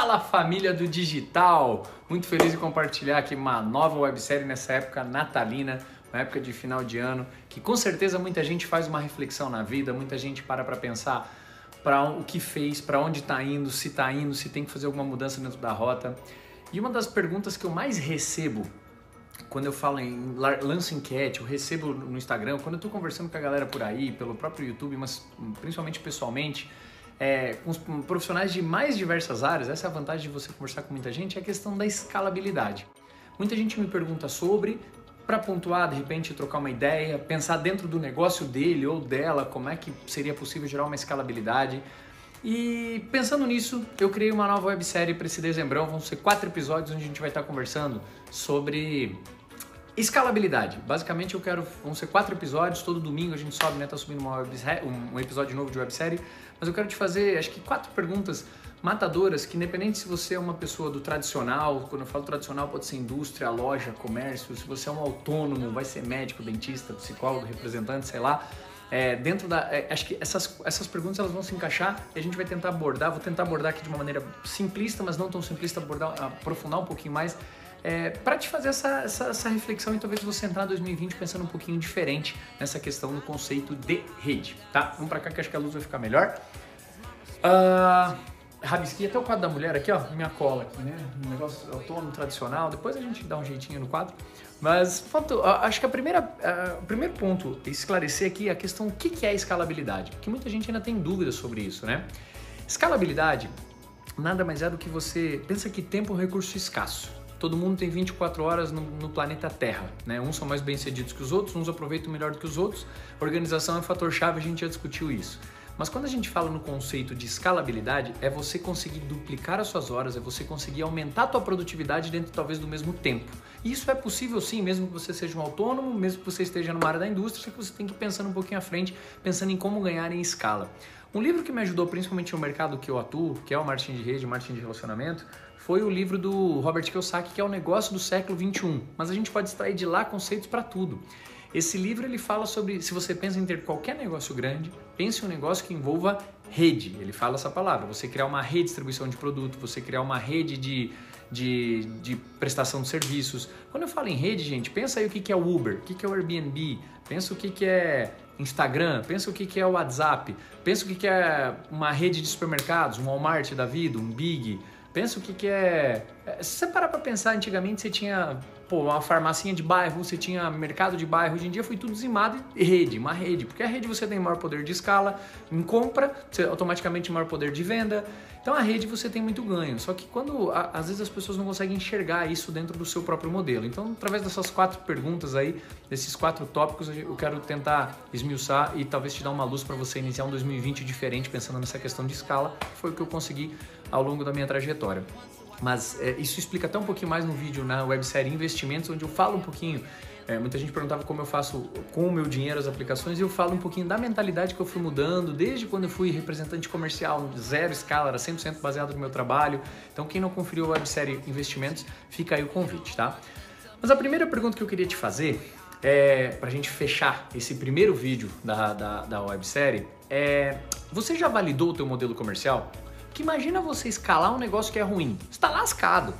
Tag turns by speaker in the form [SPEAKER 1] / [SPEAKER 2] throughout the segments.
[SPEAKER 1] Fala família do digital! Muito feliz de compartilhar aqui uma nova websérie nessa época natalina, uma época de final de ano, que com certeza muita gente faz uma reflexão na vida, muita gente para para pensar para o que fez, para onde está indo, se está indo, se tem que fazer alguma mudança dentro da rota. E uma das perguntas que eu mais recebo quando eu falo em lanço enquete, eu recebo no Instagram, quando eu estou conversando com a galera por aí, pelo próprio YouTube, mas principalmente pessoalmente, é, com profissionais de mais diversas áreas, essa é a vantagem de você conversar com muita gente, é a questão da escalabilidade. Muita gente me pergunta sobre, para pontuar, de repente trocar uma ideia, pensar dentro do negócio dele ou dela, como é que seria possível gerar uma escalabilidade. E pensando nisso, eu criei uma nova websérie para esse dezembrão. Vão ser quatro episódios onde a gente vai estar conversando sobre Escalabilidade. Basicamente eu quero. Vão ser quatro episódios, todo domingo a gente sobe, né? Tá subindo uma websérie, um episódio novo de websérie. Mas eu quero te fazer, acho que quatro perguntas matadoras que, independente se você é uma pessoa do tradicional, quando eu falo tradicional, pode ser indústria, loja, comércio, se você é um autônomo, vai ser médico, dentista, psicólogo, representante, sei lá. É, dentro da. É, acho que essas, essas perguntas elas vão se encaixar e a gente vai tentar abordar. Vou tentar abordar aqui de uma maneira simplista, mas não tão simplista, abordar, aprofundar um pouquinho mais é, para te fazer essa, essa, essa, reflexão e talvez você entrar em 2020 pensando um pouquinho diferente nessa questão do conceito de rede, tá? Vamos para cá que acho que a luz vai ficar melhor. Uh, rabisquei até o quadro da mulher aqui, ó, minha cola aqui, né? Um negócio autônomo, tradicional. Depois a gente dá um jeitinho no quadro. Mas faltou, acho que a primeira, uh, o primeiro ponto esclarecer aqui é a questão o que, que é escalabilidade, porque muita gente ainda tem dúvidas sobre isso, né? Escalabilidade nada mais é do que você pensa que tempo é um recurso escasso todo mundo tem 24 horas no, no, planeta Terra. Né? Uns são mais bem-sucedidos que os outros, uns aproveitam melhor do que os outros. Organização é um fator-chave, a gente já discutiu isso. Mas quando a gente fala no conceito de escalabilidade, é você conseguir duplicar as suas horas, é você conseguir aumentar a tua produtividade dentro talvez do mesmo tempo. Isso é possível sim, mesmo que você seja um autônomo, mesmo que você esteja numa área da indústria, que você tem que ir pensando um pouquinho à frente, pensando em como ganhar em escala. Um livro que me ajudou principalmente no mercado que eu atuo, que é o marketing de rede, marketing de relacionamento, foi o livro do Robert Kiyosaki, que é o negócio do século 21. Mas a gente pode extrair de lá conceitos para tudo. Esse livro ele fala sobre se você pensa em ter qualquer negócio grande, pense em um negócio que envolva rede. Ele fala essa palavra. Você criar uma rede de distribuição de produto, você criar uma rede de, de, de prestação de serviços. Quando eu falo em rede, gente, pensa aí o que é o Uber, o que é o Airbnb, pensa o que é Instagram, pensa o que é o WhatsApp, pensa o que é uma rede de supermercados, um Walmart da vida, um Big, Pensa o que, que é. é se você parar para pensar, antigamente você tinha pô, uma farmacinha de bairro, você tinha mercado de bairro, hoje em dia foi tudo dizimado e rede, uma rede, porque a rede você tem maior poder de escala, em compra, você automaticamente maior poder de venda. Então a rede você tem muito ganho. Só que quando a, às vezes as pessoas não conseguem enxergar isso dentro do seu próprio modelo. Então, através dessas quatro perguntas aí, desses quatro tópicos, eu quero tentar esmiuçar e talvez te dar uma luz para você iniciar um 2020 diferente pensando nessa questão de escala. Foi o que eu consegui ao longo da minha trajetória. Mas é, isso explica até um pouquinho mais no vídeo na websérie Investimentos, onde eu falo um pouquinho. É, muita gente perguntava como eu faço com o meu dinheiro as aplicações e eu falo um pouquinho da mentalidade que eu fui mudando desde quando eu fui representante comercial, zero escala, era 100% baseado no meu trabalho. Então, quem não conferiu a websérie Investimentos, fica aí o convite, tá? Mas a primeira pergunta que eu queria te fazer é, para a gente fechar esse primeiro vídeo da, da, da websérie é: você já validou o teu modelo comercial? Que imagina você escalar um negócio que é ruim. Está lascado.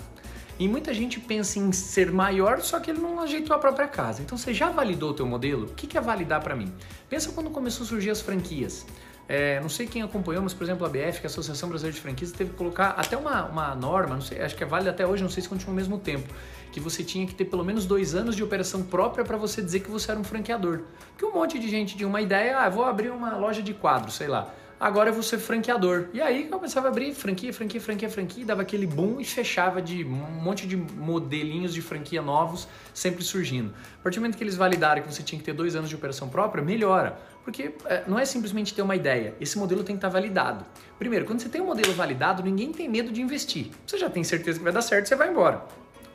[SPEAKER 1] E muita gente pensa em ser maior, só que ele não ajeitou a própria casa. Então você já validou o teu modelo? O que é validar para mim? Pensa quando começou a surgir as franquias. É, não sei quem acompanhou, mas por exemplo a BF, que é a Associação Brasileira de Franquias, teve que colocar até uma, uma norma, sei, acho que é válida até hoje, não sei se continua ao mesmo tempo, que você tinha que ter pelo menos dois anos de operação própria para você dizer que você era um franqueador. Porque um monte de gente tinha uma ideia, ah, vou abrir uma loja de quadros, sei lá agora eu vou ser franqueador. E aí começava a abrir franquia, franquia, franquia, franquia, dava aquele boom e fechava de um monte de modelinhos de franquia novos sempre surgindo. A partir do momento que eles validaram que você tinha que ter dois anos de operação própria, melhora. Porque é, não é simplesmente ter uma ideia, esse modelo tem que estar validado. Primeiro, quando você tem um modelo validado, ninguém tem medo de investir. Você já tem certeza que vai dar certo, você vai embora.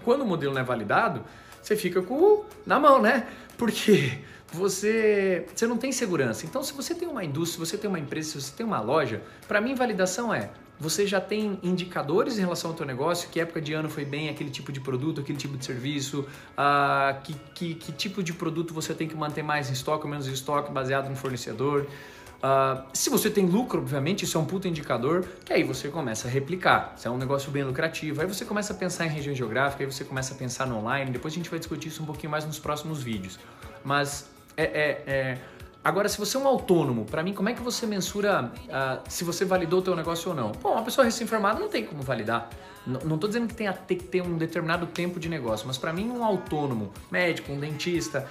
[SPEAKER 1] Quando o modelo não é validado, você fica com na mão, né? Porque você, você não tem segurança. Então, se você tem uma indústria, se você tem uma empresa, se você tem uma loja, para mim validação é você já tem indicadores em relação ao teu negócio, que época de ano foi bem aquele tipo de produto, aquele tipo de serviço, uh, que, que, que tipo de produto você tem que manter mais em estoque ou menos em estoque baseado no fornecedor. Uh, se você tem lucro, obviamente, isso é um puta indicador, que aí você começa a replicar. Se é um negócio bem lucrativo, aí você começa a pensar em região geográfica, aí você começa a pensar no online. Depois a gente vai discutir isso um pouquinho mais nos próximos vídeos. Mas é, é, é... Agora, se você é um autônomo, para mim, como é que você mensura uh, se você validou o teu negócio ou não? Bom, uma pessoa recém-formada não tem como validar. N não estou dizendo que tem que ter um determinado tempo de negócio, mas para mim, um autônomo, médico, um dentista,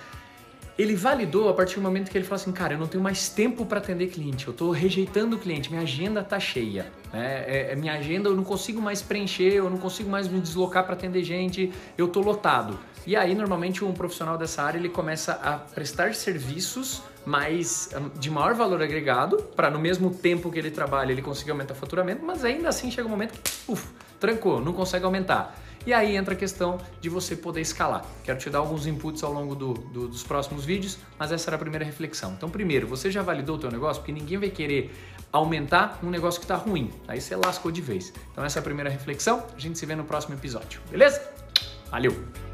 [SPEAKER 1] ele validou a partir do momento que ele falou assim, cara, eu não tenho mais tempo para atender cliente, eu estou rejeitando o cliente, minha agenda está cheia, né? É, é, minha agenda eu não consigo mais preencher, eu não consigo mais me deslocar para atender gente, eu estou lotado. E aí, normalmente, um profissional dessa área ele começa a prestar serviços mais de maior valor agregado, para no mesmo tempo que ele trabalha ele conseguir aumentar o faturamento, mas ainda assim chega um momento que, uf, trancou, não consegue aumentar. E aí entra a questão de você poder escalar. Quero te dar alguns inputs ao longo do, do, dos próximos vídeos, mas essa era a primeira reflexão. Então, primeiro, você já validou o teu negócio? Porque ninguém vai querer aumentar um negócio que está ruim. Aí você lascou de vez. Então, essa é a primeira reflexão. A gente se vê no próximo episódio, beleza? Valeu!